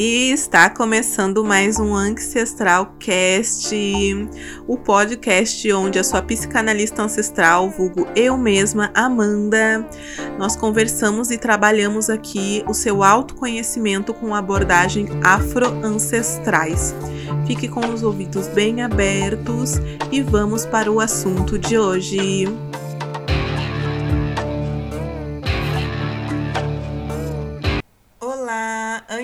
E está começando mais um Ancestral Cast, o podcast onde a sua psicanalista ancestral, vulgo eu mesma, Amanda, nós conversamos e trabalhamos aqui o seu autoconhecimento com abordagem afro-ancestrais. Fique com os ouvidos bem abertos e vamos para o assunto de hoje.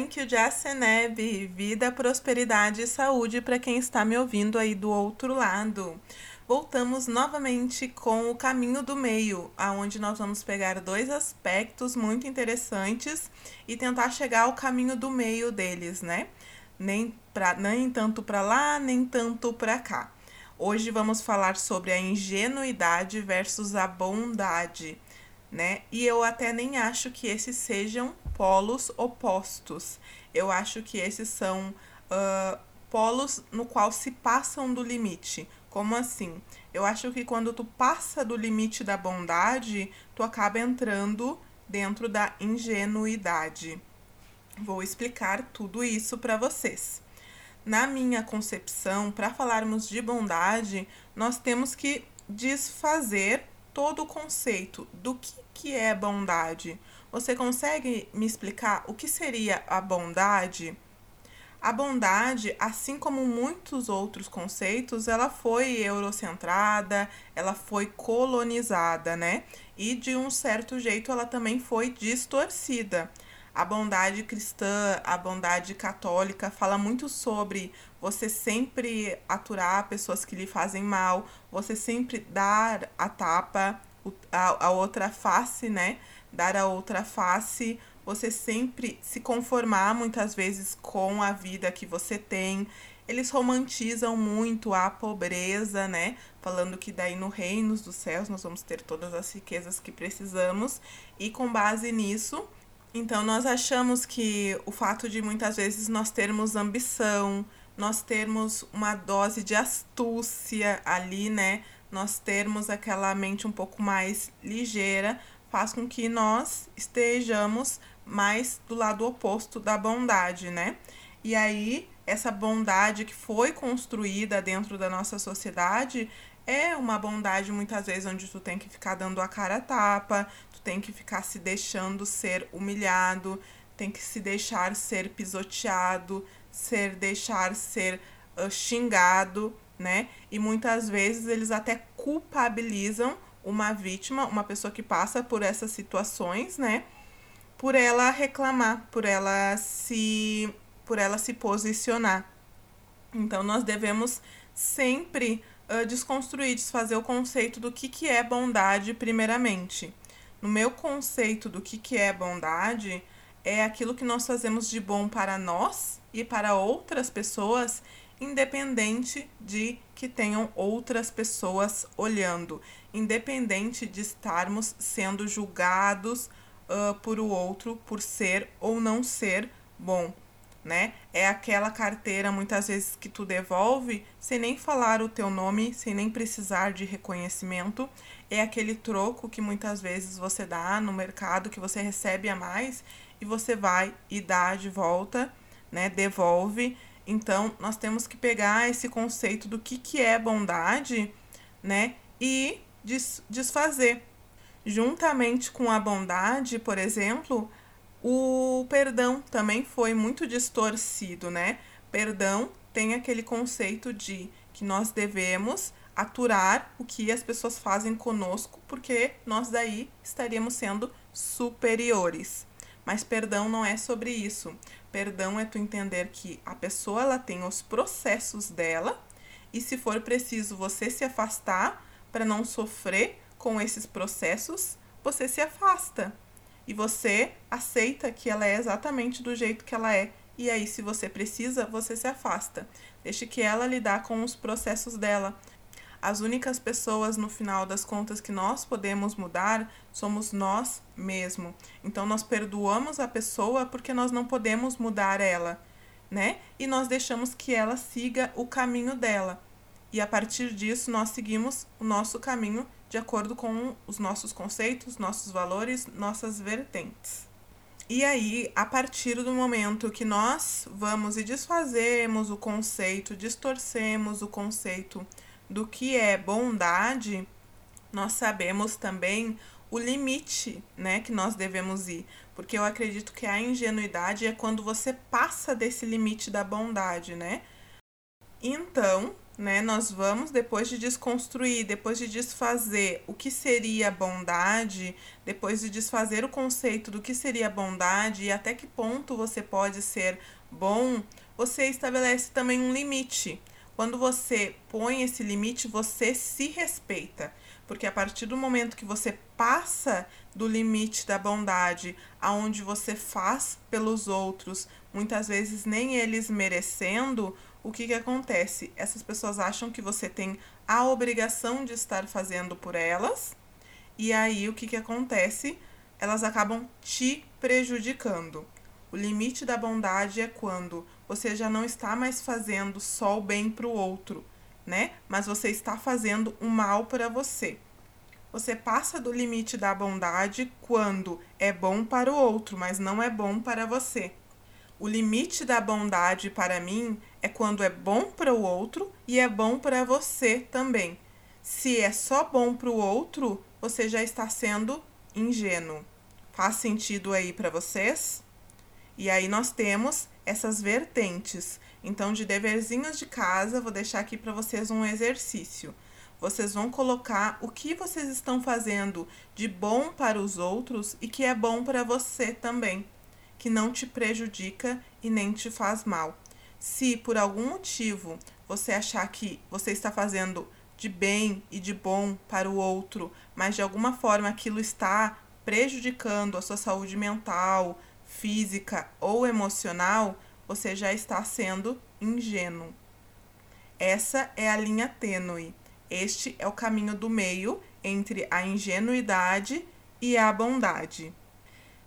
Ankyo Jaceneb, vida, prosperidade e saúde para quem está me ouvindo aí do outro lado. Voltamos novamente com o caminho do meio, aonde nós vamos pegar dois aspectos muito interessantes e tentar chegar ao caminho do meio deles, né? Nem, pra, nem tanto para lá, nem tanto para cá. Hoje vamos falar sobre a ingenuidade versus a bondade, né? E eu até nem acho que esses sejam polos opostos. Eu acho que esses são uh, polos no qual se passam do limite. Como assim? Eu acho que quando tu passa do limite da bondade, tu acaba entrando dentro da ingenuidade. Vou explicar tudo isso para vocês. Na minha concepção, para falarmos de bondade, nós temos que desfazer todo o conceito do que, que é bondade. Você consegue me explicar o que seria a bondade? A bondade, assim como muitos outros conceitos, ela foi eurocentrada, ela foi colonizada, né? E de um certo jeito ela também foi distorcida. A bondade cristã, a bondade católica fala muito sobre você sempre aturar pessoas que lhe fazem mal, você sempre dar a tapa, a, a outra face, né? dar a outra face, você sempre se conformar muitas vezes com a vida que você tem. Eles romantizam muito a pobreza, né? Falando que daí no reino dos céus nós vamos ter todas as riquezas que precisamos e com base nisso, então nós achamos que o fato de muitas vezes nós termos ambição, nós termos uma dose de astúcia ali, né? Nós termos aquela mente um pouco mais ligeira, faz com que nós estejamos mais do lado oposto da bondade, né? E aí, essa bondade que foi construída dentro da nossa sociedade é uma bondade muitas vezes onde tu tem que ficar dando a cara a tapa, tu tem que ficar se deixando ser humilhado, tem que se deixar ser pisoteado, ser deixar ser uh, xingado, né? E muitas vezes eles até culpabilizam uma vítima, uma pessoa que passa por essas situações, né? Por ela reclamar, por ela se por ela se posicionar. Então nós devemos sempre uh, desconstruir, desfazer o conceito do que, que é bondade primeiramente. No meu conceito do que, que é bondade, é aquilo que nós fazemos de bom para nós e para outras pessoas independente de que tenham outras pessoas olhando, independente de estarmos sendo julgados uh, por o outro por ser ou não ser bom, né? É aquela carteira muitas vezes que tu devolve sem nem falar o teu nome, sem nem precisar de reconhecimento. É aquele troco que muitas vezes você dá no mercado que você recebe a mais e você vai e dá de volta, né? Devolve então, nós temos que pegar esse conceito do que, que é bondade, né? E des desfazer. Juntamente com a bondade, por exemplo, o perdão também foi muito distorcido, né? Perdão tem aquele conceito de que nós devemos aturar o que as pessoas fazem conosco, porque nós daí estaríamos sendo superiores. Mas perdão não é sobre isso. Perdão é tu entender que a pessoa ela tem os processos dela e se for preciso você se afastar para não sofrer com esses processos, você se afasta. E você aceita que ela é exatamente do jeito que ela é. E aí, se você precisa, você se afasta. Deixe que ela lidar com os processos dela. As únicas pessoas, no final das contas, que nós podemos mudar somos nós mesmos. Então, nós perdoamos a pessoa porque nós não podemos mudar ela, né? E nós deixamos que ela siga o caminho dela. E a partir disso, nós seguimos o nosso caminho de acordo com os nossos conceitos, nossos valores, nossas vertentes. E aí, a partir do momento que nós vamos e desfazemos o conceito, distorcemos o conceito do que é bondade, nós sabemos também o limite, né, que nós devemos ir, porque eu acredito que a ingenuidade é quando você passa desse limite da bondade, né? Então, né, nós vamos depois de desconstruir, depois de desfazer o que seria bondade, depois de desfazer o conceito do que seria bondade e até que ponto você pode ser bom, você estabelece também um limite. Quando você põe esse limite, você se respeita. Porque a partir do momento que você passa do limite da bondade, aonde você faz pelos outros, muitas vezes nem eles merecendo, o que, que acontece? Essas pessoas acham que você tem a obrigação de estar fazendo por elas, e aí o que, que acontece? Elas acabam te prejudicando. O limite da bondade é quando você já não está mais fazendo só o bem para o outro, né? Mas você está fazendo o mal para você. Você passa do limite da bondade quando é bom para o outro, mas não é bom para você. O limite da bondade para mim é quando é bom para o outro e é bom para você também. Se é só bom para o outro, você já está sendo ingênuo. Faz sentido aí para vocês? E aí nós temos essas vertentes. Então, de deverzinhos de casa, vou deixar aqui para vocês um exercício. Vocês vão colocar o que vocês estão fazendo de bom para os outros e que é bom para você também, que não te prejudica e nem te faz mal. Se por algum motivo você achar que você está fazendo de bem e de bom para o outro, mas de alguma forma aquilo está prejudicando a sua saúde mental, física ou emocional, você já está sendo ingênuo. Essa é a linha tênue. Este é o caminho do meio entre a ingenuidade e a bondade.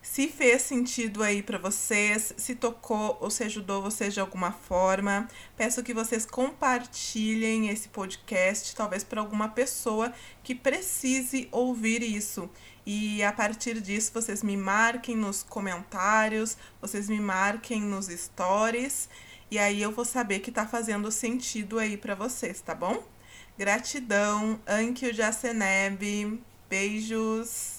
Se fez sentido aí para vocês, se tocou ou se ajudou vocês de alguma forma, peço que vocês compartilhem esse podcast, talvez para alguma pessoa que precise ouvir isso. E a partir disso, vocês me marquem nos comentários, vocês me marquem nos stories, e aí eu vou saber que tá fazendo sentido aí para vocês, tá bom? Gratidão, Ankyo Jaceneb. Beijos.